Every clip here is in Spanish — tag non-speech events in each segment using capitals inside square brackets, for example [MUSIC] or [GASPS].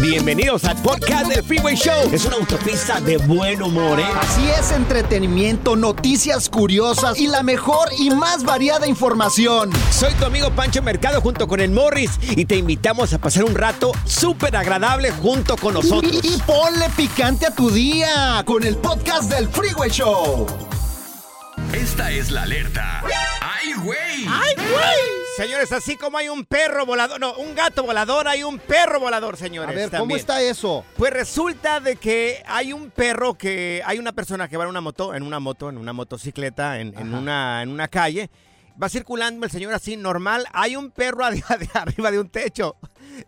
Bienvenidos al podcast del Freeway Show. Es una autopista de buen humor, ¿eh? Así es, entretenimiento, noticias curiosas y la mejor y más variada información. Soy tu amigo Pancho Mercado junto con el Morris y te invitamos a pasar un rato súper agradable junto con nosotros. Y, y ponle picante a tu día con el podcast del Freeway Show. Esta es la alerta. ¡Ay, güey! ¡Ay, güey! Señores, así como hay un perro volador, no, un gato volador, hay un perro volador, señores. A ver, ¿cómo también. está eso? Pues resulta de que hay un perro que hay una persona que va en una moto, en una moto, en una motocicleta, en, en una, en una calle. Va circulando el señor así normal. Hay un perro [LAUGHS] arriba de un techo.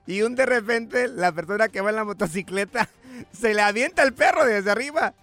Y un de repente la persona que va en la motocicleta se le avienta el perro desde arriba.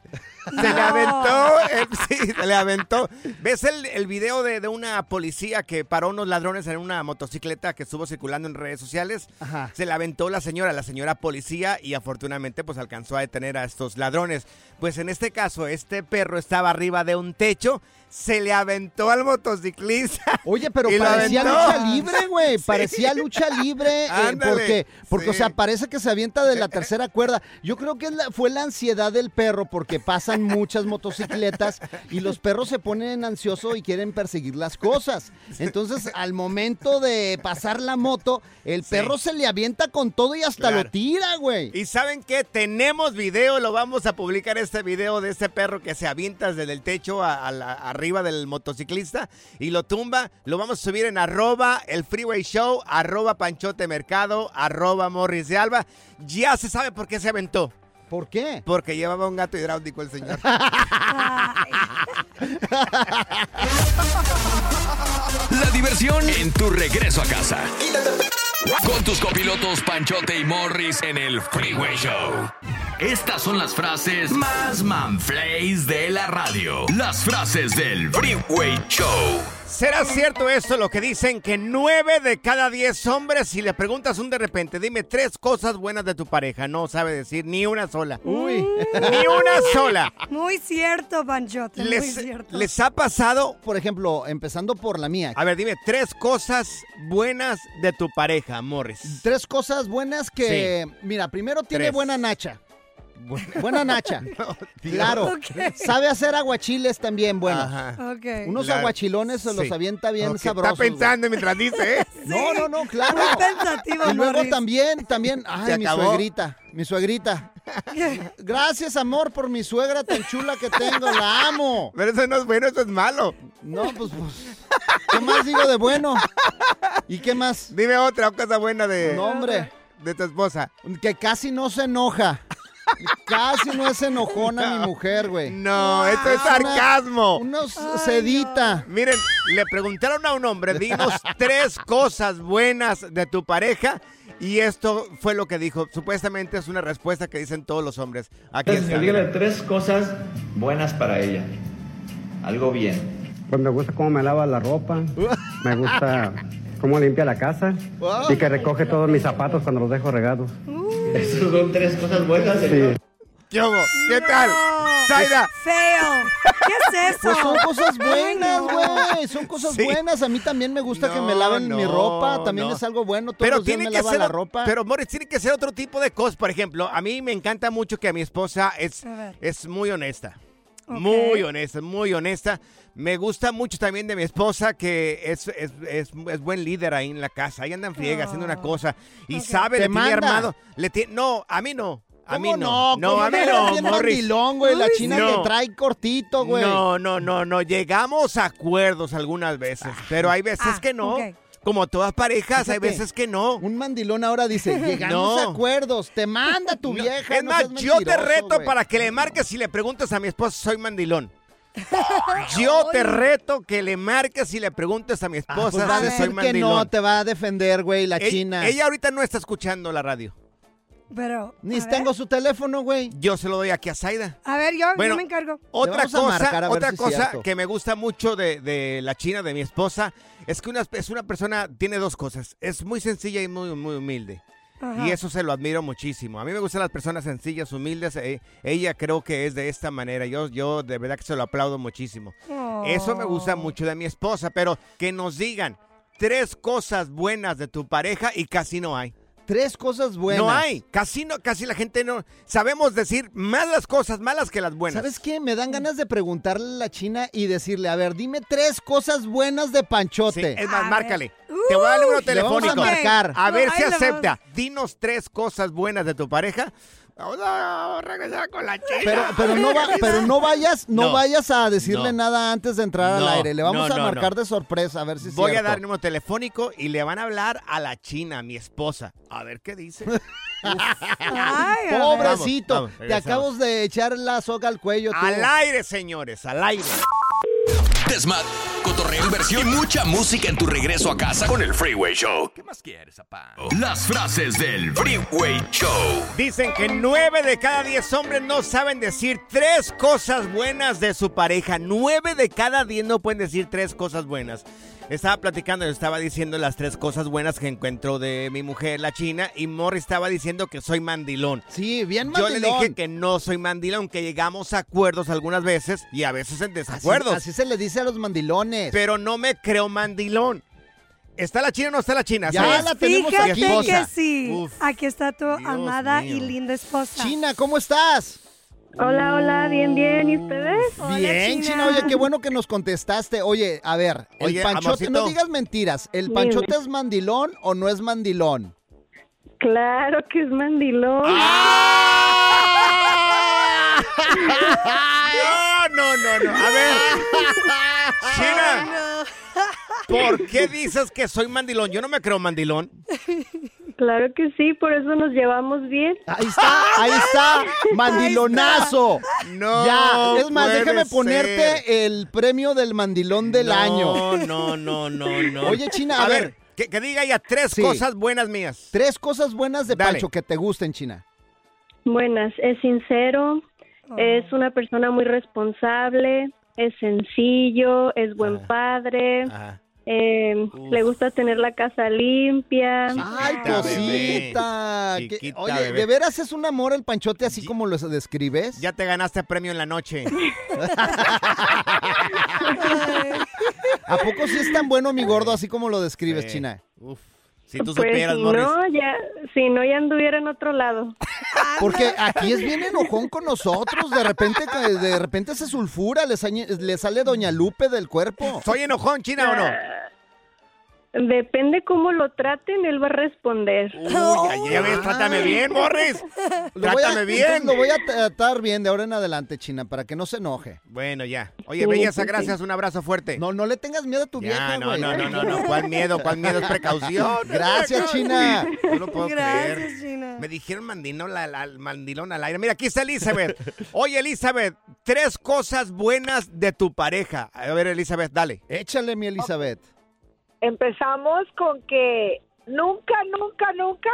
Se le aventó, el- [LAUGHS] sí, se le aventó. ¿Ves el, el video de, de una policía que paró unos ladrones en una motocicleta que estuvo circulando en redes sociales? Ajá. Se le aventó la señora, la señora policía, y afortunadamente pues alcanzó a detener a estos ladrones. Pues en este caso, este perro estaba arriba de un techo, se le aventó al motociclista. Oye, pero parecía lucha libre, güey. [LAUGHS] Sí. Parecía lucha libre. eh, Ándale, porque, porque o sí. sea, parece que se avienta de la [LAUGHS] tercera cuerda. Yo creo que la- fue la ansiedad del perro, porque pasan muchas motocicletas y los perros se ponen ansiosos y quieren perseguir las cosas. Entonces, al momento de pasar la moto, el perro se le avienta con todo y hasta Claro. lo tira, güey. Y saben qué, tenemos video, lo vamos a publicar este video de este perro que se avienta desde el techo a, a la- arriba del motociclista y lo tumba. Lo vamos a subir en arroba el freeway show, arroba panchote mercado, arroba morris de alba. Ya se sabe por qué se aventó. ¿Por qué? Porque llevaba un gato hidráulico el señor. [LAUGHS] La diversión en tu regreso a casa. Con tus copilotos Panchote y Morris en el Freeway Show. Estas son las frases más manflays de la radio. Las frases del Freeway Show. ¿Será cierto esto lo que dicen que nueve de cada diez hombres, si le preguntas un de repente, dime tres cosas buenas de tu pareja, no sabe decir ni una sola? Uy. Ni una sola. Muy cierto, Panchote, muy ¿Les, cierto. les ha pasado? Por ejemplo, empezando por la mía. A ver, dime, tres cosas buenas de tu pareja, Morris. Tres cosas buenas que, mira, primero tiene Tres. buena nacha. Buena nacha. [LAUGHS] Claro. Sabe hacer aguachiles también buenos. Ajá. Ok. Unos Claro. aguachilones se los Sí. avienta bien Ok, sabrosos. Está pensando mientras dice, ¿eh? güey. [LAUGHS] No, no, no, claro. Muy pensativo, Y luego Morris. también, también, ay, mi acabó. suegrita, mi suegrita. [LAUGHS] Gracias, amor, por mi suegra tan chula que tengo. La amo. Pero eso no es bueno, eso es malo. No, pues, pues. ¿Qué más digo de bueno? ¿Y qué más? Dime otra cosa buena de, No, hombre. de tu esposa. Que casi no se enoja. Casi no es enojona mi mujer, güey. No, esto es una- sarcasmo. Una sedita. Miren, le preguntaron a un hombre, dinos [LAUGHS] tres cosas buenas de tu pareja. Y esto fue lo que dijo. Supuestamente es una respuesta que dicen todos los hombres. Aquí está. Dígale tres cosas buenas para ella. Algo bien. Pues me gusta cómo me lava la ropa, [LAUGHS] me gusta cómo limpia la casa y que recoge todos mis zapatos cuando los dejo regados. Esas son tres cosas buenas. Sí. ¿Qué hubo? ¿Qué tal? Zaida. Feo. ¿Qué es eso? Pues son cosas buenas, güey. Son cosas Sí. buenas. A mí también me gusta que me No, laven mi no, ropa. También no. es algo bueno. Todos Pero los días tiene me que lava ser la ropa. Pero Morris tiene que ser otro tipo de cosas. Por ejemplo, a mí me encanta mucho que mi esposa es, A ver. es muy honesta. Ok. Muy honesta, muy honesta. Me gusta mucho también de mi esposa que es, es, es- es buen líder ahí en la casa. Ahí andan friega haciendo una cosa y Ok. sabe, ¿Te le tiene armado. Le ti- no, a mí no. A mí ¿Cómo no. no? ¿Cómo a mí no, Morris. mandilón, güey. La china no. que trae cortito, güey. No, no, no, no. Llegamos a acuerdos algunas veces, pero hay veces Ah, que no. ok. Como todas parejas, hay veces que no. Un mandilón ahora dice, [LAUGHS] llegamos No. a acuerdos, te manda tu No, vieja. es no más, yo te reto para que le marques y le preguntes a mi esposa si soy mandilón. [LAUGHS] Yo te reto que le marques y le preguntes a mi Ah, esposa pues va a si soy decir que mandilón. no, te va a defender, güey, la Ey- china. Ella ahorita no está escuchando la radio. Pero. Ni ver. tengo su teléfono, güey. Yo se lo doy aquí a Zaida. A ver, yo, Bueno, yo me encargo. Otra cosa, otra si cosa que me gusta mucho de, de la china, de mi esposa, es que una, es una persona, tiene dos cosas. Es muy sencilla y muy, muy humilde. Ajá. Y eso se lo admiro muchísimo. A mí me gustan las personas sencillas, humildes. eh, ella creo que es de esta manera. Yo, yo de verdad que se lo aplaudo muchísimo. Eso me gusta Oh. mucho de mi esposa, pero que nos digan tres cosas buenas de tu pareja y casi no hay. Tres cosas buenas. No hay, casi no, casi la gente no sabemos decir más las cosas malas que las buenas. ¿Sabes qué? Me dan ganas de preguntarle a la china y decirle, a ver, dime tres cosas buenas de Sí, Panchote. es más, A márcale. Te voy a dar el número Uy, le vamos a telefónico. marcar. A ver si vamos. acepta. Dinos tres cosas buenas de tu pareja. Vamos a regresar con la chica. Pero, pero, no va- pero no vayas, no, No. vayas a decirle No. nada antes de entrar No, al aire. Le vamos no, a no, marcar no. de sorpresa, a ver si es Voy a dar el número telefónico y le van a hablar a la china, mi esposa. A ver qué dice. [LAUGHS] Ay. Pobrecito, Vamos, vamos, te acabas de echar la soga al cuello. tú. al aire, señores, al aire. Desmad, cotorreo, inversión y mucha música en tu regreso a casa con el Freeway Show. ¿Qué más quieres, papá? Las frases del Freeway Show. Dicen que nueve de cada diez hombres no saben decir tres cosas buenas de su pareja. Nueve de cada diez no pueden decir tres cosas buenas. Estaba platicando, yo estaba diciendo las tres cosas buenas que encuentro de mi mujer, la china, y Morri estaba diciendo que soy mandilón. Sí, bien Yo mandilón. le dije que no soy mandilón, que llegamos a acuerdos algunas veces y a veces en así, desacuerdos. así se le dice a los mandilones. Pero no me creo mandilón. ¿Está la china o no está la china? Ya ¿Sabes? la tenemos Fíjate aquí. que sí. Uf. Aquí está tu Dios amada mío. y linda esposa. China, ¿cómo estás? Hola, hola, bien, bien. ¿Y ustedes? Hola, Bien, China. China. Oye, qué bueno que nos contestaste. Oye, a ver, el Oye, panchote, amorcito. no digas mentiras. ¿El Dime. panchote es mandilón o no es mandilón? Claro que es mandilón. No, [LAUGHS] no, no, no. A ver. [LAUGHS] China, [LAUGHS] ¿por qué dices que soy mandilón? Yo no me creo mandilón. Claro que sí, por eso nos llevamos bien. Ahí está, ahí está, [LAUGHS] mandilonazo. No. ya, es más, puede déjame ser. ponerte el premio del mandilón del No, año. No, no, no, no. Oye, China, a ver. que, que diga ya tres Sí. cosas buenas mías. Tres cosas buenas de Dale. Pancho que te gusten, China. Buenas, es sincero, Oh. es una persona muy responsable, es sencillo, es buen Ah. padre, eh, le gusta tener la casa limpia. Ay, cosita. bebé. Oye, bebé. ¿de veras es un amor el panchote así como lo describes? Ya te ganaste premio en la noche. [LAUGHS] ¿A poco sí es tan bueno mi gordo así como lo describes, Sí. China? Uf. Si tú Pues supieras, si Morris. no, ya, si no, ya anduviera en otro lado. [LAUGHS] Porque aquí es bien enojón con nosotros. De repente, que- de repente se sulfura, le, sañe- le sale Doña Lupe del cuerpo. ¿Soy enojón, China, o no? Depende cómo lo traten, él va a responder. Uy, ya, ya ves, trátame bien, Morris. [LAUGHS] Lo voy a, Trátame bien. lo voy a tratar bien de ahora en adelante, China, para que no se enoje. Bueno, ya. Oye, belleza, gracias. Un abrazo fuerte. No, no le tengas miedo a tu Ya, vieja, no, güey. no, no, no, no. ¿Cuál miedo? ¿Cuál miedo? Es precaución. [LAUGHS] Gracias, China. No lo puedo Gracias, creer. China. Me dijeron mandilón, la- la- mandilón al aire. Mira, aquí está Elizabeth. Oye, Elizabeth, tres cosas buenas de tu pareja. A ver, Elizabeth, dale. Échale, mi Elizabeth. Empezamos con que nunca, nunca, nunca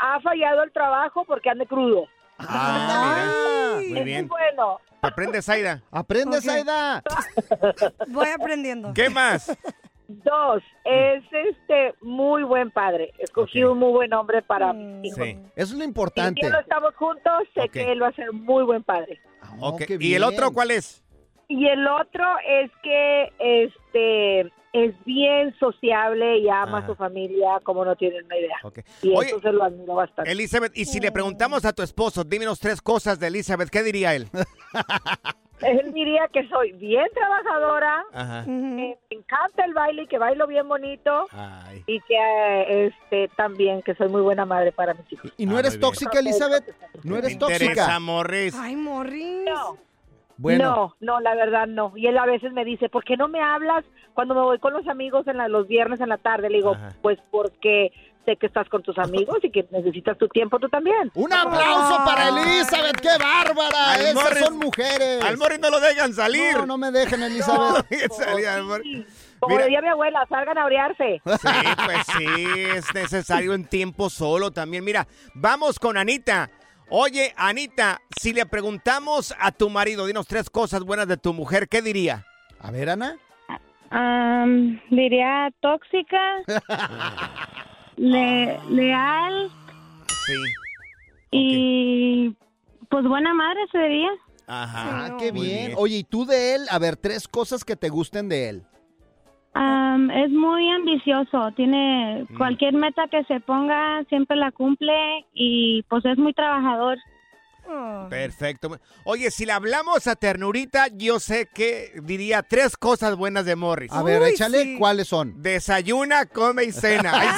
ha fallado el trabajo porque ande crudo. Ah, mira. Muy Es bien. muy bueno. Aprende, Zaida. Aprende, Ok. Zaida. [LAUGHS] Voy aprendiendo. ¿Qué más? Dos, es este muy buen padre. Escogí un muy buen hombre para Mm. Sí. Eso es lo Si importante. ya no estamos juntos, sé que él va a ser muy buen padre. Oh, ¿Y el otro cuál es? Y el otro es que este es bien sociable y ama Ajá. a su familia como no tienen una idea. Ok. Y Oye, eso se lo admiro bastante. Elizabeth, y si le preguntamos a tu esposo, dímenos tres cosas de Elizabeth, ¿qué diría él? [LAUGHS] Él diría que soy bien trabajadora, Ajá. que me encanta el baile y que bailo bien bonito Ay. y que este también que soy muy buena madre para mis hijos. ¿Y no Ah, eres tóxica, Elizabeth? ¿No eres ¿Te interesa, tóxica? Morris? Ay, Morris. No, Bueno, no, no, la verdad no. Y él a veces me dice, ¿por qué no me hablas cuando me voy con los amigos en la- los viernes en la tarde? Le digo, Ajá. pues porque sé que estás con tus amigos y que necesitas tu tiempo tú también. un aplauso para Elizabeth. ¡Qué bárbara! Al Esas Morris- son mujeres. Al Morris no lo dejan salir. No, no me dejen, Elizabeth. [LAUGHS] Salí al Morris. Como Mira. decía mi abuela, salgan a orearse. Sí, pues sí, es necesario un tiempo solo también. Mira, vamos con Anita. Oye, Anita, si le preguntamos a tu marido, dinos tres cosas buenas de tu mujer, ¿qué diría? A ver, Ana. Am, diría tóxica, [LAUGHS] le- leal Sí. y pues buena madre sería. Ajá. Ah, qué bien. bien. Oye, ¿y tú de él? A ver, tres cosas que te gusten de él. Es muy ambicioso, tiene Mm. cualquier meta que se ponga siempre la cumple y pues es muy trabajador. Oh. Perfecto. Oye, si le hablamos a Ternurita, yo sé que diría tres cosas buenas de Morris. A ver, Uy, échale sí. cuáles son. Desayuna, come y cena. [LAUGHS] Ay,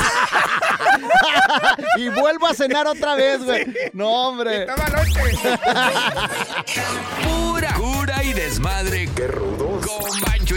[LAUGHS] y vuelvo a cenar otra vez, güey. No, hombre. toma noche. [LAUGHS] Pura cura y desmadre. ¡Qué rudos!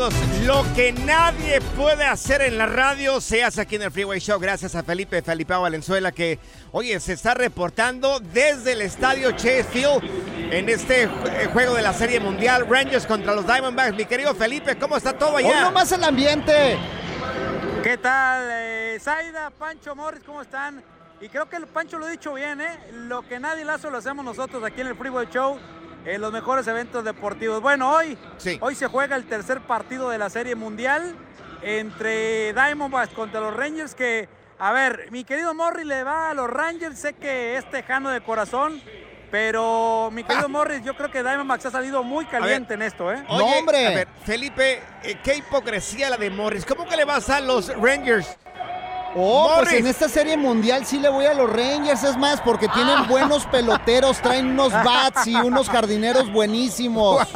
Amigos, lo que nadie puede hacer en la radio se hace aquí en el Freeway Show. Gracias a Felipe Felipe Valenzuela que, oye, se está reportando desde el estadio Chase Field en este ju- juego de la Serie Mundial Rangers contra los Diamondbacks. Mi querido Felipe, ¿cómo está todo allá? Hoy nomás el ambiente. ¿Qué tal, eh, Zaida, Pancho, Morris, cómo están? Y creo que el Pancho lo ha dicho bien, ¿eh? Lo que nadie lazo lo hacemos nosotros aquí en el Freeway Show, en los mejores eventos deportivos. Bueno, hoy, hoy se juega el tercer partido de la Serie Mundial entre Diamondbacks contra los Rangers que, a ver, mi querido Morris le va a los Rangers, sé que es tejano de corazón, pero mi querido Morris, yo creo que Diamondbacks ha salido muy caliente en esto, ¿eh? Oye, hombre. A ver, Felipe, eh, qué hipocresía la de Morris. ¿Cómo que le vas a los Rangers? Oh, pues en esta serie mundial sí le voy a los Rangers, es más, porque tienen Ah. buenos peloteros, traen unos bats y unos jardineros buenísimos.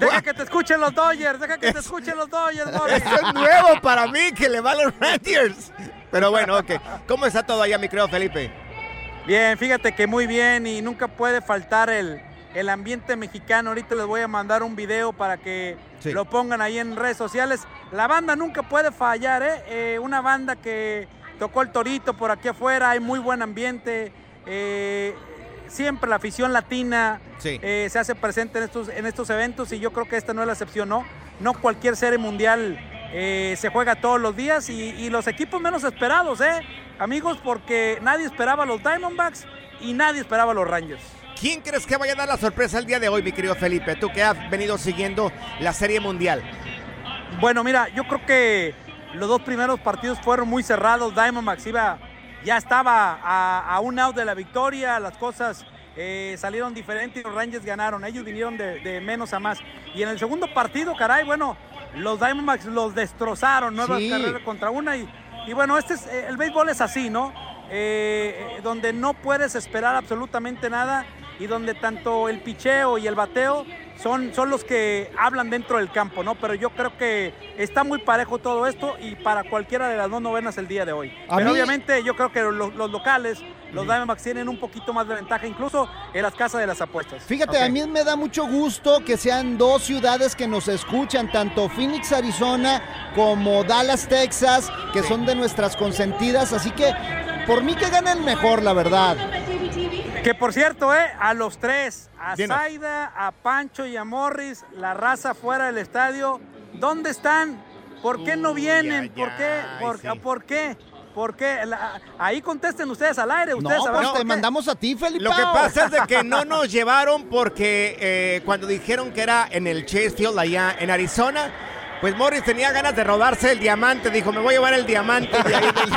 Deja que te escuchen los Dodgers, deja que te escuchen los Dodgers, [LAUGHS] Morris. Esto es nuevo para mí, que le va a los Rangers. Pero bueno, ok. ¿Cómo está todo allá, mi querido Felipe? Bien, fíjate que muy bien y nunca puede faltar el, el ambiente mexicano. Ahorita les voy a mandar un video para que Sí. lo pongan ahí en redes sociales. La banda nunca puede fallar, ¿eh? Eh, una banda que tocó el torito por aquí afuera, hay muy buen ambiente. eh, siempre la afición latina Sí. eh, se hace presente en estos, en estos eventos y yo creo que esta no es la excepción, ¿no? No cualquier serie mundial eh, se juega todos los días y, y los equipos menos esperados, ¿eh? Amigos, porque nadie esperaba a los Diamondbacks y nadie esperaba a los Rangers. ¿Quién crees que vaya a dar la sorpresa el día de hoy, mi querido Felipe? Tú que has venido siguiendo la Serie Mundial. Bueno, mira, yo creo que los dos primeros partidos fueron muy cerrados. Diamondbacks iba, ya estaba a, a un out de la victoria, las cosas eh, salieron diferentes y los Rangers ganaron. Ellos vinieron de, de menos a más. Y en el segundo partido, caray, bueno, los Diamondbacks los destrozaron, nuevas Sí. carreras contra una. Y, y bueno, este es, eh, el béisbol es así, ¿no? Eh, donde no puedes esperar absolutamente nada y donde tanto el picheo y el bateo son, son los que hablan dentro del campo, ¿no? Pero yo creo que está muy parejo todo esto y para cualquiera de las dos novenas el día de hoy. A Pero mí- obviamente yo creo que los, los locales, los Diamondbacks tienen un poquito más de ventaja, incluso en las casas de las apuestas. Fíjate, a mí me da mucho gusto que sean dos ciudades que nos escuchan, tanto Phoenix, Arizona, como Dallas, Texas, que son de nuestras consentidas. Así que, por mí que ganen mejor, la verdad. Que por cierto, eh, a los tres, a Dinos. Zaida, a Pancho y a Morris, la raza fuera del estadio, ¿dónde están? ¿Por qué no vienen? ¿Por qué? ¿Por, ¿por qué? ¿Por qué? La- ahí contesten ustedes al aire, ustedes No, pues te mandamos a ti, Felipe. Lo que pasa es de que no nos llevaron porque eh, cuando dijeron que era en el Chase Field allá en Arizona, pues Morris tenía ganas de robarse el diamante. Dijo, me voy a llevar el diamante de ahí del-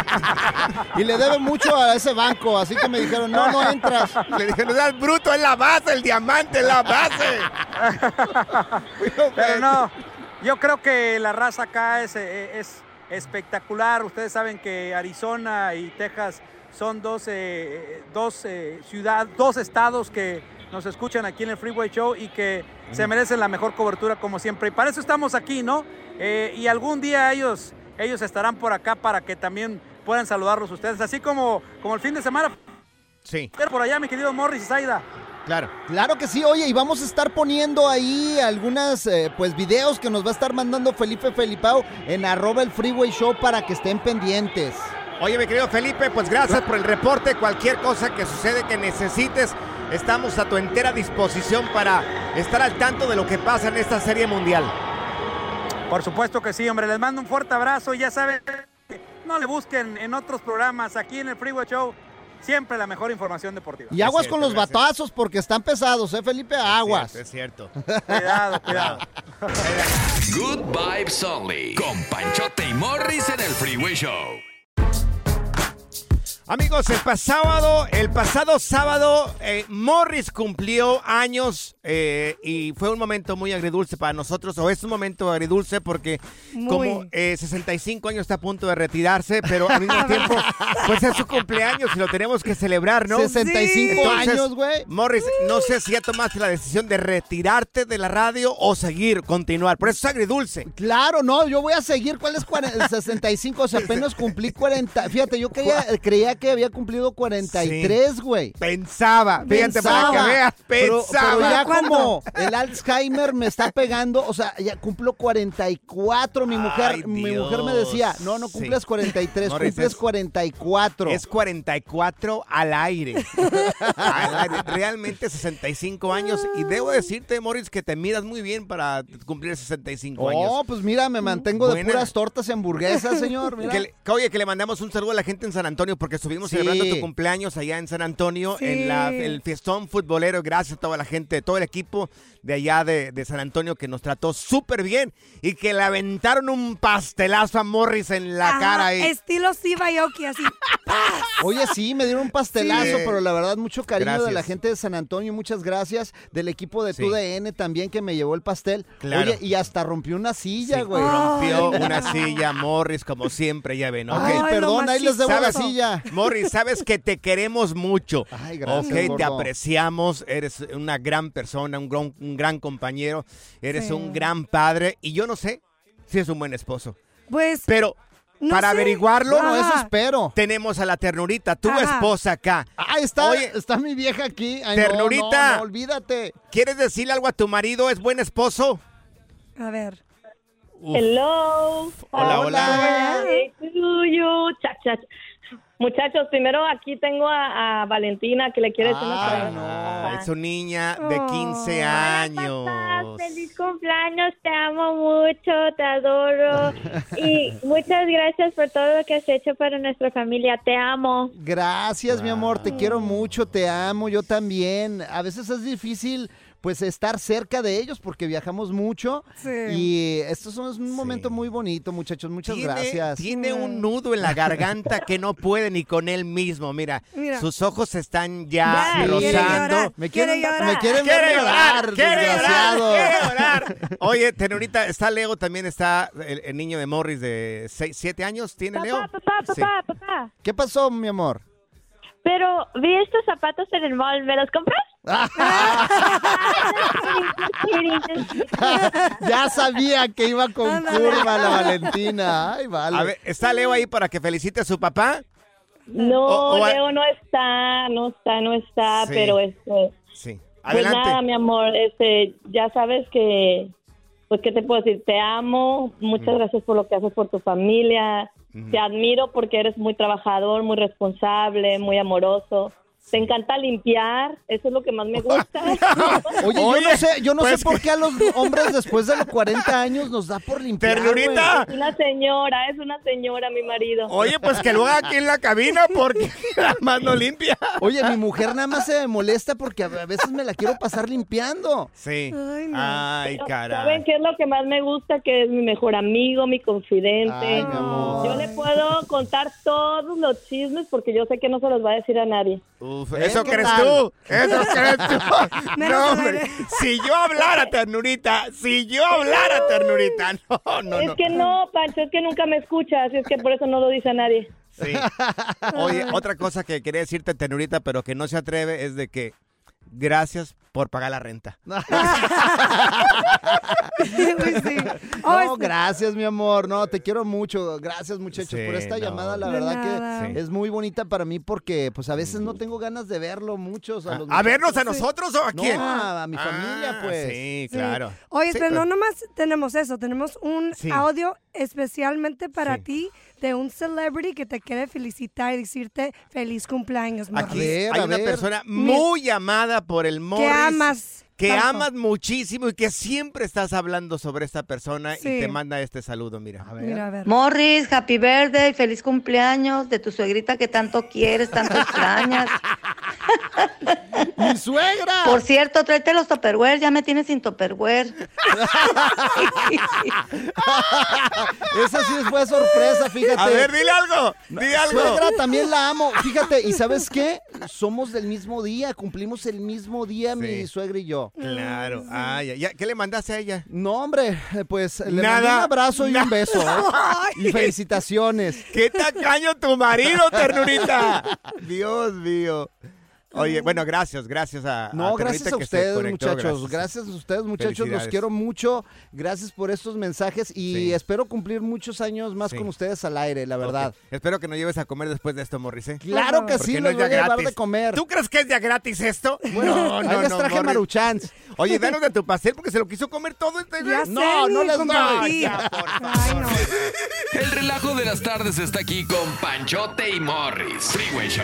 [LAUGHS] Y le debe mucho a ese banco, así que me dijeron, no, no entras. Le dije, no seas bruto, es la base, el diamante, es la base. Pero no, yo creo que la raza acá es, eh, es espectacular. Ustedes saben que Arizona y Texas son dos, eh, dos eh, ciudades, dos estados que nos escuchan aquí en el Freeway Show y que se merecen la mejor cobertura como siempre. Y para eso estamos aquí, ¿no? Eh, y algún día ellos, ellos estarán por acá para que también puedan saludarlos ustedes, así como, como el fin de semana. Sí. Por allá, mi querido Morris y Zaida. Claro. Claro que sí, oye, y vamos a estar poniendo ahí algunas, eh, pues, videos que nos va a estar mandando Felipe Felipao en arroba el Freeway Show para que estén pendientes. Oye, mi querido Felipe, pues gracias por el reporte. Cualquier cosa que sucede que necesites, estamos a tu entera disposición para estar al tanto de lo que pasa en esta serie mundial. Por supuesto que sí, hombre. Les mando un fuerte abrazo y ya saben, no le busquen en otros programas. Aquí en el Freeway Show, siempre la mejor información deportiva. Y aguas con los batazos porque están pesados, ¿eh, Felipe? Aguas. Es cierto. [LAUGHS] Cuidado, cuidado. Good Vibes Only. Con Panchote y Morris en el Freeway Show. Amigos, el pasado, el pasado sábado, eh, Morris cumplió años eh, y fue un momento muy agridulce para nosotros, o es un momento agridulce porque Muy. como eh, 65 años está a punto de retirarse, pero al mismo tiempo, [LAUGHS] pues es su cumpleaños y lo tenemos que celebrar, ¿no? 65 años, güey. Morris, no sé si ya tomaste la decisión de retirarte de la radio o seguir, continuar, por eso es agridulce. Claro, no, yo voy a seguir. ¿Cuál es cuare- el 65? O sea, apenas cumplí 40. Fíjate, yo creía, [LAUGHS] creía que había cumplido 43, güey. Pensaba, fíjate para que veas, Pero, pensaba. pero ya ¿Cuándo? como el Alzheimer me está pegando, o sea, ya cumplo 44. Mi mujer, Ay, mi mujer me decía, no, no cumples Sí. 43, Morris, cumples es- 44. Es 44 al aire. Al aire. Realmente 65 años. Y debo decirte, Morris, que te miras muy bien para cumplir 65 años. Oh, pues mira, me mantengo de puras tortas y hamburguesas, señor. Mira. Que le- que, oye, que le mandamos un saludo a la gente en San Antonio porque estuvimos Sí. celebrando tu cumpleaños allá en San Antonio, Sí. en la- el fiestón futbolero. Gracias a toda la gente, todo el equipo de allá de, de San Antonio que nos trató súper bien y que le aventaron un pastelazo a Morris en la Ajá, cara ahí. Estilo Steve Aoki, así. [LAUGHS] Oye, sí, me dieron un pastelazo, Sí. pero la verdad, mucho cariño de la gente de San Antonio. Muchas gracias. Del equipo de Sí. TUDN también que me llevó el pastel. Claro. Oye, y hasta rompió una silla, güey. Rompió una silla, Morris, como siempre, ya ven. ¿ok? Ay, perdón, ahí les debo la silla. [LAUGHS] Morris, sabes que te queremos mucho. Ay, gracias, Ok, te apreciamos. Eres una gran persona, un gran, un gran compañero. Eres Sí. un gran padre. Y yo no sé si es un buen esposo. Pues, Pero No para sé. averiguarlo, eso espero. tenemos a la ternurita, tu Ajá. esposa acá. Ah, está, Oye, está mi vieja aquí. Ay, Ternurita. No, no, olvídate. ¿Quieres decirle algo a tu marido? ¿Es buen esposo? a ver. Uf. Hello. Hola, hola. Hey, tuyo. Cha, cha, cha. Muchachos, primero aquí tengo a, a Valentina que le quiere decir. Ah, es una niña de 15 Oh. años. Feliz cumpleaños, te amo mucho, te adoro [LAUGHS] y muchas gracias por todo lo que has hecho para nuestra familia, te amo. Gracias, mi amor, te quiero mucho, te amo, yo también. A veces es difícil pues estar cerca de ellos porque viajamos mucho Sí. y esto es un momento muy bonito, muchachos. Muchas Tiene- gracias. Tiene un nudo en la garganta que no puede ni con él mismo. Mira, Mira. sus ojos están ya rozando. llorar, Me quiere quieren, llorar. me quieren Quiere ver llorar, llorar, quiere llorar, desgraciado. quiere llorar. Oye, Tenurita, está Leo, también está el, el niño de Morris de 7 años. ¿Tiene Leo? Papá, papá, Sí. papá, papá. ¿Qué pasó, mi amor? Pero vi estos zapatos en el mall, ¿me los compras? [LAUGHS] ya sabía que iba con curva la Valentina. Ay, vale. A ver, ¿está Leo ahí para que felicite a su papá? No, O- o a- Leo no está, no está, no está, Sí. pero este, Sí. pues nada, Adelante. mi amor, este, ya sabes que, pues, ¿qué te puedo decir? Te amo, muchas gracias por lo que haces por tu familia, te admiro porque eres muy trabajador, muy responsable, muy amoroso. Te encanta limpiar, eso es lo que más me gusta. [LAUGHS] Oye, yo no sé, yo no pues sé por qué a los hombres después de los 40 años nos da por limpiar. Ternurita. Es una señora, es una señora, mi marido. Oye, pues que lo haga aquí en la cabina porque [LAUGHS] la más no limpia. Oye, mi mujer nada más se me molesta porque a veces me la quiero pasar limpiando. Sí. Ay, no. Ay, caray. ¿Saben qué es lo que más me gusta? Que es mi mejor amigo, mi confidente. Ay, mi amor. Yo le puedo contar todos los chismes porque yo sé que no se los va a decir a nadie. Uf, eso ¿Qué crees tal? tú, eso crees tú. [LAUGHS] No, hombre, si yo hablara, ternurita, si yo hablara, ternurita, [LAUGHS] no, no, es no. que no, Pancho, es que nunca me escucha, así es que por eso no lo dice a nadie. Sí. [LAUGHS] Oye, otra cosa que quería decirte, ternurita, pero que no se atreve, es de que gracias por pagar la renta. [LAUGHS] Sí. Oh, No, este- gracias, mi amor. No, te quiero mucho. Gracias, muchachos, Sí, por esta no. llamada. La De verdad nada. que Sí. es muy bonita para mí porque, pues, a veces no tengo ganas de verlo muchos. A, los ¿A vernos a nosotros o a No, quién? a, a mi familia, Ah, pues. Sí, Sí. claro. Oye, Sí, pero no nomás tenemos eso, tenemos un Sí. audio especialmente para Sí. ti de un celebrity que te quiere felicitar y decirte feliz cumpleaños, Aquí Morris. hay a una persona muy amada por el Morris. que amas. Que tanto. amas muchísimo y que siempre estás hablando sobre esta persona Sí. y te manda este saludo, mira. A ver. Mira, a ver. Morris, happy birthday, feliz cumpleaños de tu suegrita que tanto quieres, tanto extrañas. [LAUGHS] ¡Mi suegra! Por cierto, tráete los topperware, ya me tienes sin topperware. [LAUGHS] Esa sí fue sorpresa, fíjate. A ver, dile algo, dile algo. Suegra también la amo. Fíjate, ¿y sabes qué? Somos del mismo día, cumplimos el mismo día mi suegra y yo. Claro. Ay, ay, ay. ¿Qué le mandaste a ella? No, hombre, eh, pues le Nada. mandé un abrazo y un beso. ¿eh? [LAUGHS] Y felicitaciones. ¡Qué tacaño tu marido, ternurita! [LAUGHS] Dios mío. Oye, bueno, gracias, gracias a. No, gracias a ustedes, conectó, muchachos. Gracias. a ustedes, muchachos. Los quiero mucho. Gracias por estos mensajes y Sí. espero cumplir muchos años más Sí. con ustedes al aire, la verdad. Espero que nos lleves a comer después de esto, Morris. ¿eh? Claro que sí, no los voy a llevar de comer. ¿Tú crees que es ya gratis esto? [LAUGHS] Bueno, ahí les traje Morris. maruchans. Oye, danos de [LAUGHS] tu pastel porque se lo quiso comer todo este Ya No, sé, no les doy. Ya, por Ay, no. [LAUGHS] El relajo de las tardes está aquí con Panchote y Morris. Freeway Show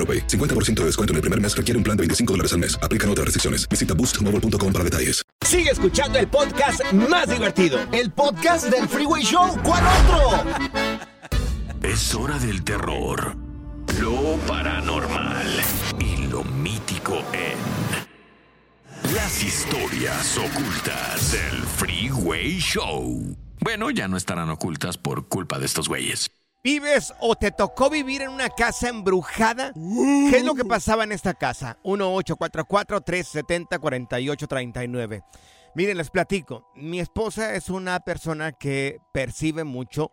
AroPay. 50% de descuento en el primer mes requiere un plan de 25 dólares al mes. Aplican otras restricciones. Visita boostmobile.com para detalles. Sigue escuchando el podcast más divertido. El podcast del Freeway Show. ¿Cuál otro? Es hora del terror, lo paranormal y lo mítico en Las historias ocultas del Freeway Show. Bueno, ya no estarán ocultas por culpa de estos güeyes. ¿Vives o te tocó vivir en una casa embrujada? ¿Qué es lo que pasaba en esta casa? 1-844-370-4839. Miren, les platico. Mi esposa es una persona que percibe mucho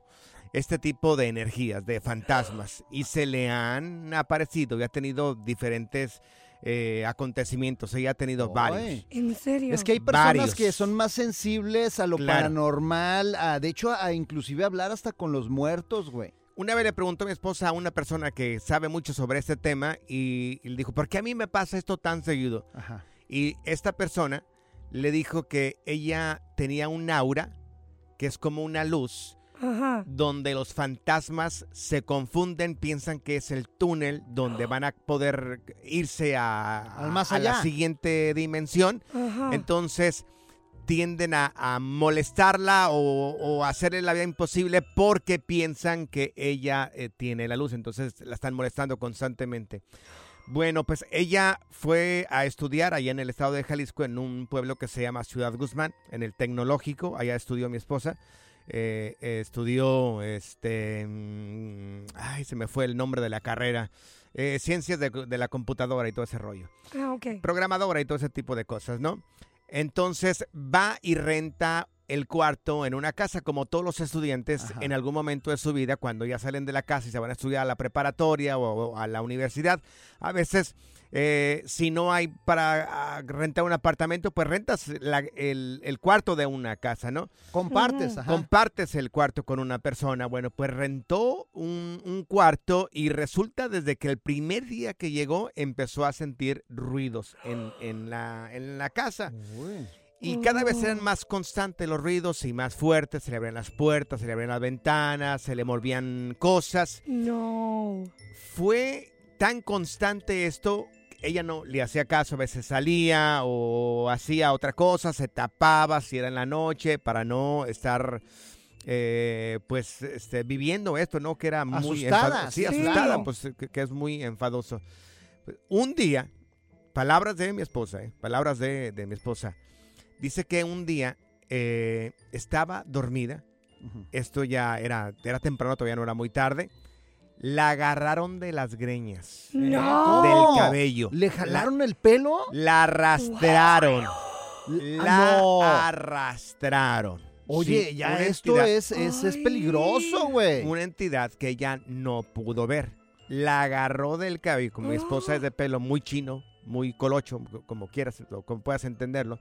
este tipo de energías, de fantasmas, y se le han aparecido y ha tenido diferentes eh, acontecimientos. Ella ha tenido varios. ¿En serio? Es que hay personas Varios. que son más sensibles a lo Claro. paranormal, a, de hecho, a inclusive hablar hasta con los muertos, güey. Una vez le preguntó mi esposa a una persona que sabe mucho sobre este tema y, y le dijo, ¿por qué a mí me pasa esto tan seguido? Ajá. Y esta persona le dijo que ella tenía un aura, que es como una luz, Ajá. donde los fantasmas se confunden, piensan que es el túnel donde [GASPS] van a poder irse a, Al más a la allá. siguiente dimensión. Ajá. Entonces tienden a, a molestarla o, o hacerle la vida imposible porque piensan que ella eh, tiene la luz. Entonces la están molestando constantemente. Bueno, pues ella fue a estudiar allá en el estado de Jalisco, en un pueblo que se llama Ciudad Guzmán, en el tecnológico. Allá estudió mi esposa. Eh, estudió, este, mm, ay, se me fue el nombre de la carrera. Eh, ciencias de, de la computadora y todo ese rollo Ah, ok. programadora y todo ese tipo de cosas, ¿no? Entonces va y renta el cuarto en una casa, como todos los estudiantes en algún momento de su vida, cuando ya salen de la casa y se van a estudiar a la preparatoria o, o a la universidad, a veces, eh, si no hay para ah, rentar un apartamento, pues rentas la- el, el cuarto de una casa, ¿no? Compartes, ajá. Compartes el cuarto con una persona. Bueno, pues rentó un, un cuarto y resulta desde que el primer día que llegó empezó a sentir ruidos en, en la, en la casa. Y cada vez eran más constantes los ruidos y más fuertes. Se le abrían las puertas, se le abrían las ventanas, se le movían cosas. No. Fue tan constante esto, ella no le hacía caso, a veces salía o hacía otra cosa, se tapaba si era en la noche para no estar eh, pues este, viviendo esto, ¿no? Que era muy Asustada, Sí, sí, asustada, pues que, que es muy enfadoso. Un día, palabras de mi esposa, ¿eh? palabras de, de mi esposa, dice que un día eh, estaba dormida, esto ya era, era temprano, todavía no era muy tarde, la agarraron de las greñas, No. del cabello. ¿Le jalaron el pelo? La arrastraron. La no. arrastraron. Oye, Sí, ya esto entidad- es, es, es peligroso, güey. Una entidad que ella no pudo ver. La agarró del cabello, como mi esposa es [GASPS] de pelo muy chino, muy colocho, como quieras, o como puedas entenderlo.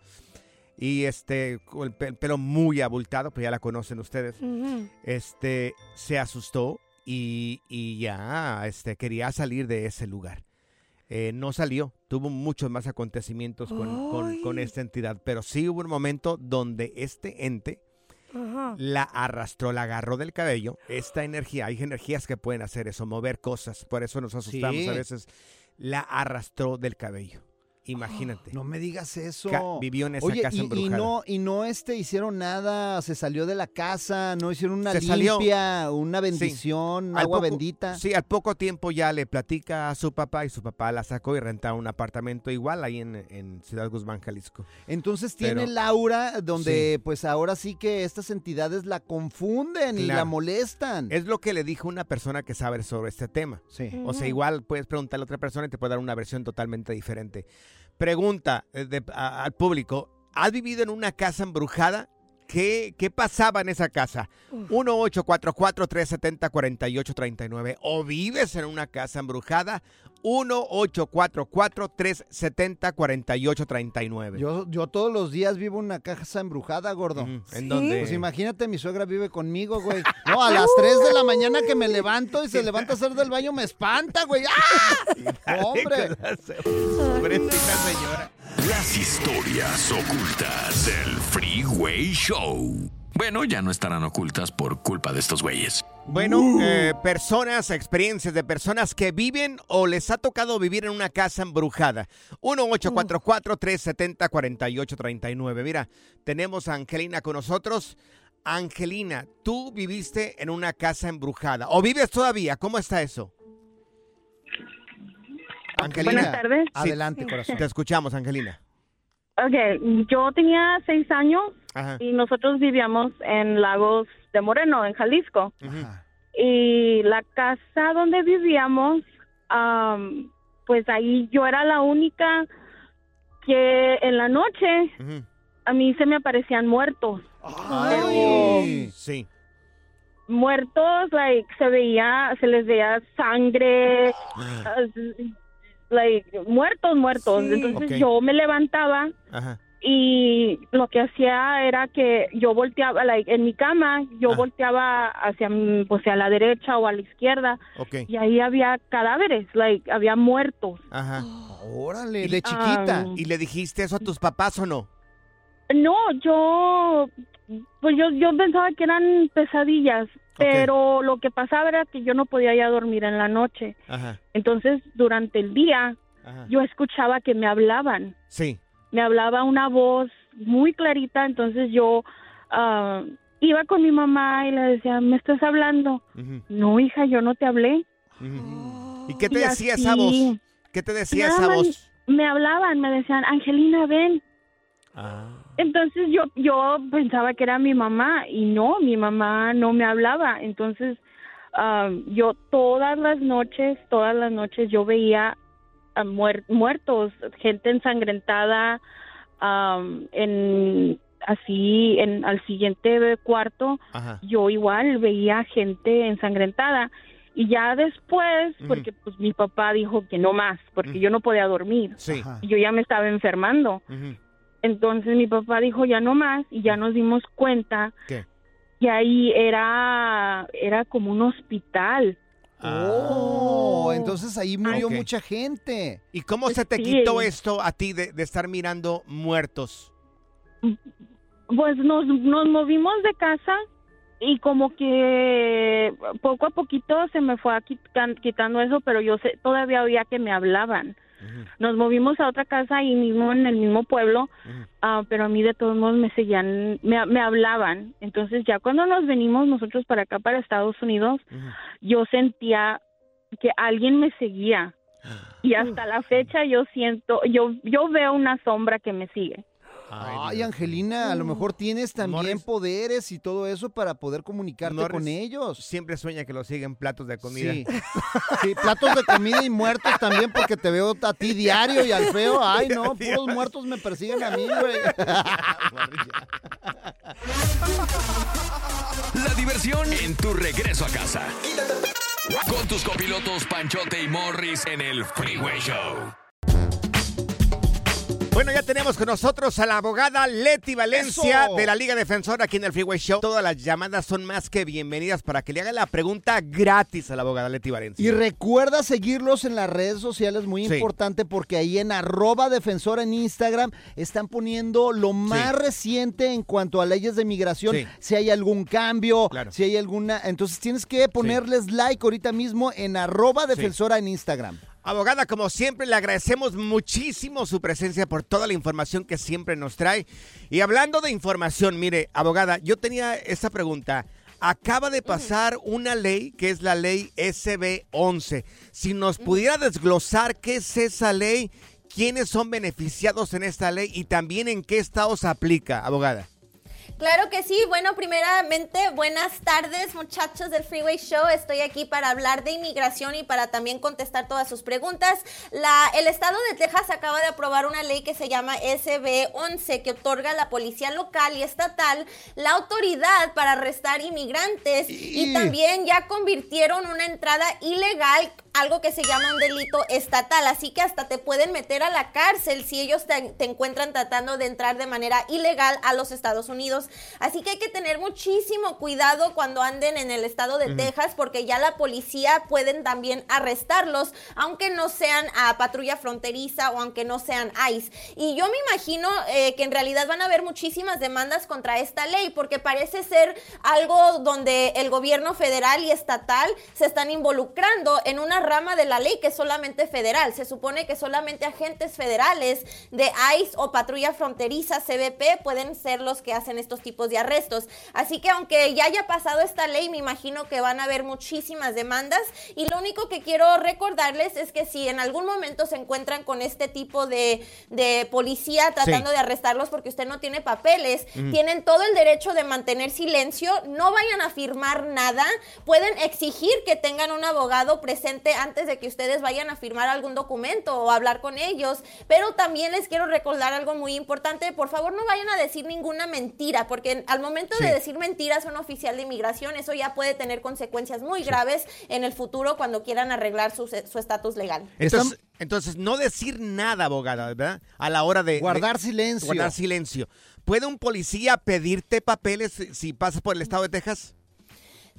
Y este, con el pe- pelo muy abultado, pues ya la conocen ustedes. Este, se asustó y, y ya este, quería salir de ese lugar. eh, no salió. Tuvo muchos más acontecimientos con, con- esta entidad. Pero sí hubo un momento donde este ente la arrastró, la agarró del cabello. Esta energía, hay energías que pueden hacer eso, mover cosas. Por eso nos asustamos Sí. a veces. La arrastró del cabello. Imagínate. No me digas eso. Ca- vivió en esa Oye, casa y, y embrujada. no, y no este hicieron nada, se salió de la casa, no hicieron una Se salió. limpia, una bendición, agua poco- bendita. Sí, al poco tiempo ya le platica a su papá y su papá la sacó y rentaron un apartamento igual ahí en, en Ciudad Guzmán, Jalisco. Entonces tiene Pero- el aura donde pues ahora sí que estas entidades la confunden y la molestan. Es lo que le dijo una persona que sabe sobre este tema. Sí. O sea, igual puedes preguntarle a otra persona y te puede dar una versión totalmente diferente. Pregunta eh, de- a- al público, ¿has vivido en una casa embrujada? ¿Qué, qué pasaba en esa casa? 1-844-370-4839. ¿O vives en una casa embrujada? 1-844-370-4839. Yo, yo todos los días vivo en una casa embrujada, gordo. ¿En dónde? Pues imagínate, mi suegra vive conmigo, güey. No, a las [LAUGHS] 3 de la mañana que me levanto y se levanta a hacer del baño, me espanta, güey. ¡Ah! [LAUGHS] ¡Hombre! Pobrecita señora. Las historias ocultas del Freeway Show. Bueno, ya no estarán ocultas por culpa de estos güeyes. Bueno, Uh. eh, personas, experiencias de personas que viven o les ha tocado vivir en una casa embrujada. 1-844-370-4839. Mira, tenemos a Angelina con nosotros. Angelina, tú viviste en una casa embrujada. ¿O vives todavía? ¿Cómo está eso? Angelina. Buenas tardes. Sí, Adelante, corazón. Te escuchamos, Angelina. Ok, yo tenía seis años Ajá. y nosotros vivíamos en Lagos de Moreno, en Jalisco. Y la casa donde vivíamos, am, pues ahí yo era la única que en la noche a mí se me aparecían muertos. Pero Sí. muertos, like, se veía, se les veía sangre, uh, like, muertos, muertos. Sí. Entonces yo me levantaba Ajá. y lo que hacía era que yo volteaba, like, en mi cama, yo volteaba hacia, pues, hacia la derecha o a la izquierda Ok. y ahí había cadáveres, like, había muertos. Ajá. Órale, de chiquita. ¿Y le dijiste eso a tus papás o no? No, yo, pues yo, yo pensaba que eran pesadillas, pero lo que pasaba era que yo no podía ya dormir en la noche. Ajá. Entonces, durante el día, Ajá. yo escuchaba que me hablaban. Sí. Me hablaba una voz muy clarita, entonces yo ah, iba con mi mamá y le decía, ¿me estás hablando? No, hija, yo no te hablé. ujú. ¿Y qué te Y decía así- esa voz? ¿Qué te decía esa voz? Me hablaban, me decían, Angelina, ven. Ah. Entonces yo yo pensaba que era mi mamá y no, mi mamá no me hablaba. Entonces ah, yo todas las noches, todas las noches yo veía a muer- muertos, gente ensangrentada am, en así en al siguiente cuarto. Ajá. Yo igual veía gente ensangrentada y ya después porque pues mi papá dijo que no más porque yo no podía dormir. Sí. Y Yo ya me estaba enfermando. Entonces mi papá dijo ya no más y ya nos dimos cuenta ¿Qué? que ahí era era como un hospital. Oh, entonces ahí murió Ok. mucha gente. ¿Y cómo se te Sí. quitó esto a ti de, de estar mirando muertos? Pues nos, nos movimos de casa y como que poco a poquito se me fue quitan- quitando eso, pero yo sé, todavía oía que me hablaban. Nos movimos a otra casa ahí mismo en el mismo pueblo, ah, pero a mí de todos modos me seguían, me, me hablaban. Entonces ya cuando nos venimos nosotros para acá, para Estados Unidos, yo sentía que alguien me seguía. Y hasta la fecha yo siento, yo, yo veo una sombra que me sigue. Ay, Angelina, a lo mejor tienes también poderes y todo eso para poder comunicarte Morris con ellos. Siempre sueña que lo siguen platos de comida. Sí. Sí, platos de comida y muertos también porque te veo a ti diario y al feo. Ay, no, [LAUGHS] puros muertos me persiguen a mí, güey. [LAUGHS] La diversión en tu regreso a casa. Con tus copilotos Panchote y Morris en el Freeway Show Bueno, ya tenemos con nosotros a la abogada Leti Valencia ¡Eso! de la Liga Defensora aquí en el Freeway Show. Todas las llamadas son más que bienvenidas para que le haga la pregunta gratis a la abogada Leti Valencia. Y recuerda seguirlos en las redes sociales, muy Sí. importante, porque ahí en arroba defensora en Instagram están poniendo lo más reciente en cuanto a leyes de migración, Sí. si hay algún cambio, Claro. si hay alguna... Entonces tienes que ponerles like ahorita mismo en arroba defensora en Instagram. Abogada, como siempre, le agradecemos muchísimo su presencia por toda la información que siempre nos trae. Y hablando de información, mire, abogada, yo tenía esta pregunta. Acaba de pasar una ley que es la ley SB 11. Si nos pudiera desglosar qué es esa ley, quiénes son beneficiados en esta ley y también en qué estados aplica, abogada. Claro que sí. Bueno, primeramente, buenas tardes, muchachos del Freeway Show. Estoy aquí para hablar de inmigración y para también contestar todas sus preguntas. La, el estado de Texas acaba de aprobar una ley que se llama SB 11, que otorga a la policía local y estatal la autoridad para arrestar inmigrantes y, Y- también ya convirtieron una entrada ilegal algo que se llama un delito estatal, así que hasta te pueden meter a la cárcel si ellos te, te encuentran tratando de entrar de manera ilegal a los Estados Unidos. Así que hay que tener muchísimo cuidado cuando anden en el estado de. Texas, porque ya la policía pueden también arrestarlos, aunque no sean a patrulla fronteriza o aunque no sean ICE. Y yo me imagino eh, que en realidad van a haber muchísimas demandas contra esta ley, porque parece ser algo donde el gobierno federal y estatal se están involucrando en una rama de la ley que es solamente federal. Se supone que solamente agentes federales de ICE o patrulla fronteriza CBP pueden ser los que hacen estos tipos de arrestos. Así que aunque ya haya pasado esta ley, me imagino que van a haber muchísimas demandas. Y lo único que quiero recordarles es que si en algún momento se encuentran con este tipo de, de policía tratando Sí. de arrestarlos porque usted no tiene papeles, tienen todo el derecho de mantener silencio, no vayan a firmar nada, pueden exigir que tengan un abogado presente antes de que ustedes vayan a firmar algún documento o hablar con ellos, pero también les quiero recordar algo muy importante, por favor no vayan a decir ninguna mentira, porque al momento de decir mentiras a un oficial de inmigración, eso ya puede tener consecuencias muy graves en el futuro cuando quieran arreglar su su estatus legal. Entonces, entonces, no decir nada, abogada, ¿verdad? A la hora de... Guardar de- silencio. Guardar silencio. ¿Puede un policía pedirte papeles si- si pasas por el estado de Texas?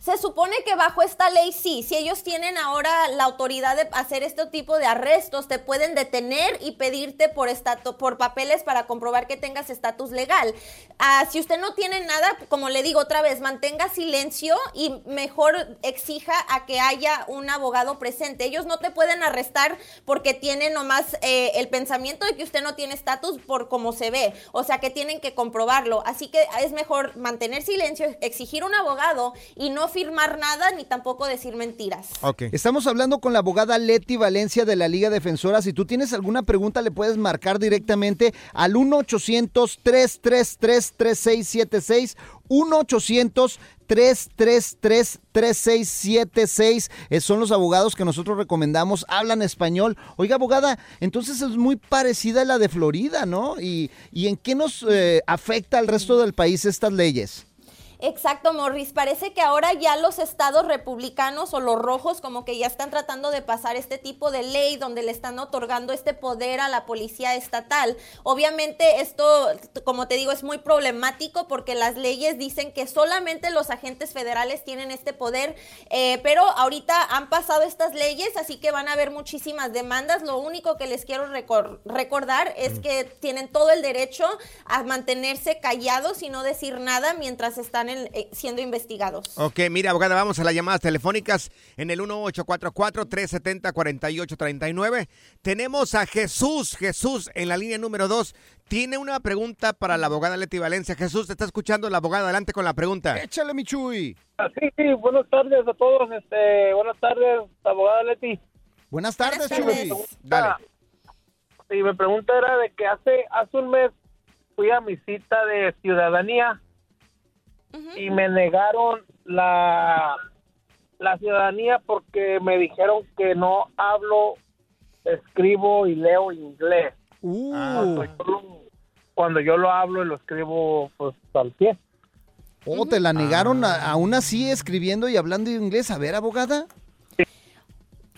Se supone que bajo esta ley sí, si ellos tienen ahora la autoridad de hacer este tipo de arrestos, te pueden detener y pedirte por estatus, por papeles para comprobar que tengas estatus legal. Ah, si usted no tiene nada, como le digo otra vez, mantenga silencio y mejor exija a que haya un abogado presente. Ellos no te pueden arrestar porque tienen nomás eh, el pensamiento de que usted no tiene estatus por cómo se ve, o sea que tienen que comprobarlo. Así que es mejor mantener silencio, exigir un abogado y no firmar nada ni tampoco decir mentiras. Estamos hablando con la abogada Leti Valencia de la Liga Defensora. Si tú tienes alguna pregunta, le puedes marcar directamente al 1-800-333-3676. 1-800-333-3676. Eh, son los abogados que nosotros recomendamos. Hablan español. Oiga, abogada, entonces es muy parecida a la de Florida, ¿no? ¿Y, y en qué nos eh, afecta al resto del país estas leyes? Exacto, Morris. Parece que ahora ya los estados republicanos o los rojos como que ya están tratando de pasar este tipo de ley donde le están otorgando este poder a la policía estatal. Obviamente esto, como te digo, es muy problemático porque las leyes dicen que solamente los agentes federales tienen este poder, eh, pero ahorita han pasado estas leyes, así que van a haber muchísimas demandas. Lo único que les quiero recor- recordar es que tienen todo el derecho a mantenerse callados y no decir nada mientras están en- eh, siendo investigados. Ok, mira, abogada, vamos a las llamadas telefónicas en el 1844-370-4839. Tenemos a Jesús, Jesús en la línea número 2. Tiene una pregunta para la abogada Leti Valencia. Jesús, te está escuchando la abogada. Adelante con la pregunta. Échale, mi Chuy. Ah, Sí, sí, buenas tardes a todos. Este, buenas tardes, abogada Leti. Buenas tardes, Chuy. Dale. Sí, mi pregunta era de que hace, hace un mes fui a mi cita de ciudadanía y me negaron la, la ciudadanía porque me dijeron que no hablo, escribo y leo inglés. Cuando, yo lo, cuando yo lo hablo y lo escribo pues al pie. Oh, te la negaron a- aún así escribiendo y hablando inglés. A ver, abogada.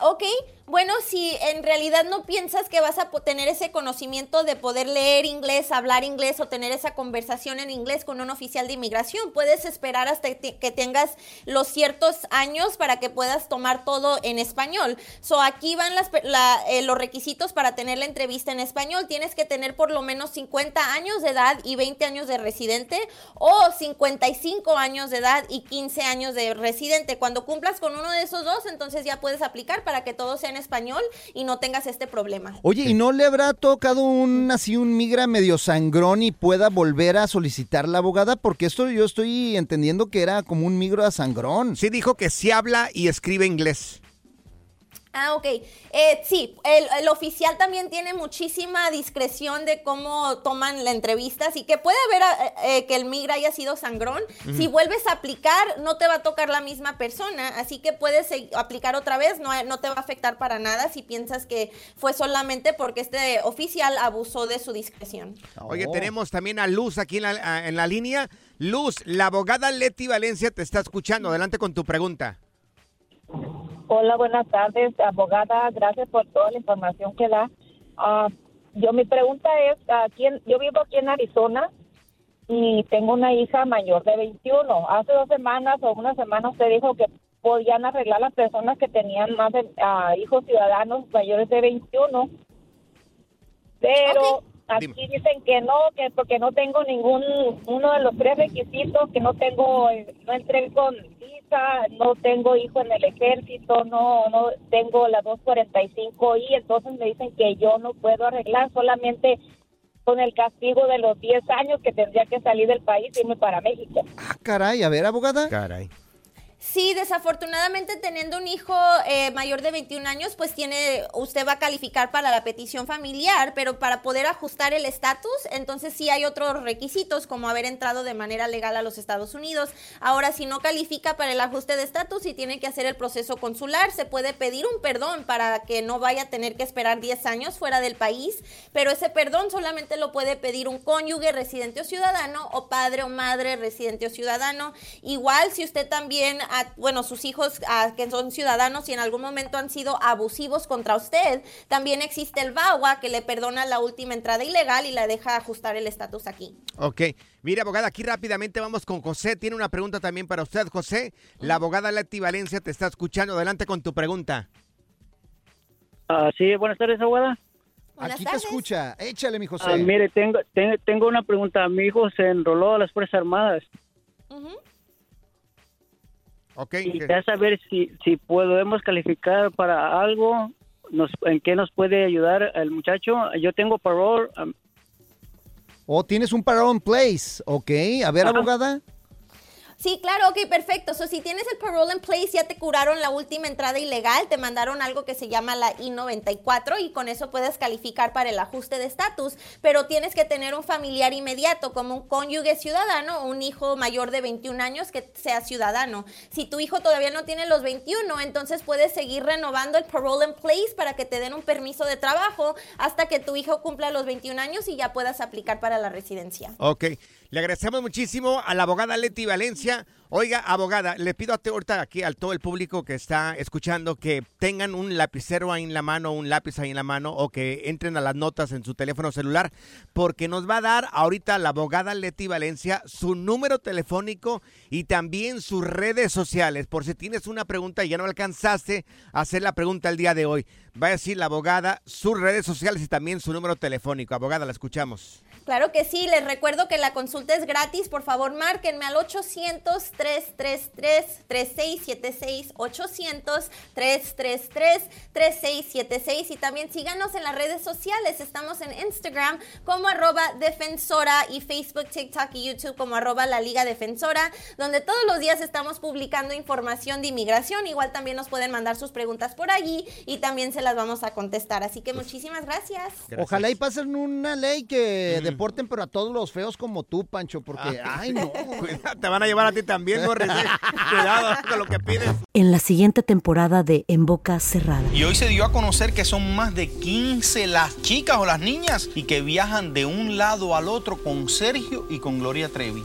Ok, Bueno, si en realidad no piensas que vas a tener ese conocimiento de poder leer inglés, hablar inglés o tener esa conversación en inglés con un oficial de inmigración, puedes esperar hasta que tengas los ciertos años para que puedas tomar todo en español. So, aquí van las la- eh, los requisitos para tener la entrevista en español. Tienes que tener por lo menos 50 años de edad y 20 años de residente o 55 años de edad y 15 años de residente. Cuando cumplas con uno de esos dos, entonces ya puedes aplicar para que todo sea en español y no tengas este problema. Oye, ¿y no le habrá tocado un así un migra medio sangrón y pueda volver a solicitar la abogada? Porque esto yo estoy entendiendo que era como un migro a sangrón. Sí dijo que sí habla y escribe inglés. Ah, ok. Eh, sí, el, el oficial también tiene muchísima discreción de cómo toman la entrevista, así que puede haber eh, eh, que el migra haya sido sangrón. Si vuelves a aplicar, no te va a tocar la misma persona, así que puedes aplicar otra vez, no, no te va a afectar para nada si piensas que fue solamente porque este oficial abusó de su discreción. Oye, Oh. tenemos también a Luz aquí en la, en la línea. Luz, la abogada Leti Valencia te está escuchando. Adelante con tu pregunta. Hola, buenas tardes, abogada. Gracias por toda la información que da. Ah, yo mi pregunta es, ¿a quién? Yo vivo aquí en Arizona y tengo una hija mayor de 21. Hace dos semanas o una semana usted dijo que podían arreglar las personas que tenían más de ah, hijos ciudadanos mayores de 21. Pero aquí dicen que no, que porque no tengo ningún uno de los tres requisitos, que no tengo, eh, no entré con no tengo hijo en el ejército, no no tengo la 245i, entonces me dicen que yo no puedo arreglar solamente con el castigo de los 10 años que tendría que salir del país y irme para México. Ah, caray, a ver, abogada. Caray. Sí, desafortunadamente teniendo un hijo eh, mayor de 21 años, pues tiene, usted va a calificar para la petición familiar, pero para poder ajustar el estatus, entonces sí hay otros requisitos como haber entrado de manera legal a los Estados Unidos. Ahora, si no califica para el ajuste de estatus y tiene que hacer el proceso consular, se puede pedir un perdón para que no vaya a tener que esperar 10 años fuera del país, pero ese perdón solamente lo puede pedir un cónyuge residente o ciudadano o padre o madre residente o ciudadano. Igual si usted también a- bueno, sus hijos ah, que son ciudadanos y en algún momento han sido abusivos contra usted, también existe el VAWA que le perdona la última entrada ilegal y la deja ajustar el estatus aquí. Ok. Mire, abogada, aquí rápidamente vamos con José. Tiene una pregunta también para usted, José. La abogada Leti Valencia te está escuchando. Adelante con tu pregunta. Ah, sí, buenas tardes, abogada. Aquí te escucha. Échale, mi José. Ah, mire, tengo, te- tengo una pregunta. Mi hijo se enroló a las Fuerzas Armadas. Ok. Y quería saber si, si podemos calificar para algo, nos, en qué nos puede ayudar el muchacho. Yo tengo parole. am- O tienes un parole in place, ok. A ver, Ajá. abogada. Sí, claro, ok, perfecto. So, si tienes el parole in place, ya te curaron la última entrada ilegal, te mandaron algo que se llama la I-94 y con eso puedes calificar para el ajuste de estatus, pero tienes que tener un familiar inmediato, como un cónyuge ciudadano o un hijo mayor de 21 años que sea ciudadano. Si tu hijo todavía no tiene los 21, entonces puedes seguir renovando el parole in place para que te den un permiso de trabajo hasta que tu hijo cumpla los 21 años y ya puedas aplicar para la residencia. Ok. Le agradecemos muchísimo a la abogada Leti Valencia. Oiga, abogada, le pido a ti ahorita aquí a todo el público que está escuchando que tengan un lapicero ahí en la mano, un lápiz ahí en la mano o que entren a las notas en su teléfono celular porque nos va a dar ahorita la abogada Leti Valencia su número telefónico y también sus redes sociales por si tienes una pregunta y ya no alcanzaste a hacer la pregunta el día de hoy. Va a decir la abogada sus redes sociales y también su número telefónico. Abogada, la escuchamos. Claro que sí, les recuerdo que la consulta es gratis. Por favor, márquenme al 800-333-3676. 800-333-3676. Y también síganos en las redes sociales. Estamos en Instagram como arroba defensora y Facebook, TikTok y YouTube como arroba la Liga Defensora, donde todos los días estamos publicando información de inmigración. Igual también nos pueden mandar sus preguntas por allí y también se las vamos a contestar. Así que muchísimas gracias. Ojalá y pasen una ley que deporten pero a todos los feos como tú, Pancho, porque, ay, no. [LAUGHS] Cuidado, te van a llevar a ti también, Morris. eh. Cuidado con lo que pides. En la siguiente temporada de En Boca Cerrada. Y hoy se dio a conocer que son más de 15 las chicas o las niñas y que viajan de un lado al otro con Sergio y con Gloria Trevi.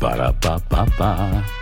Ba-da-ba-ba-ba.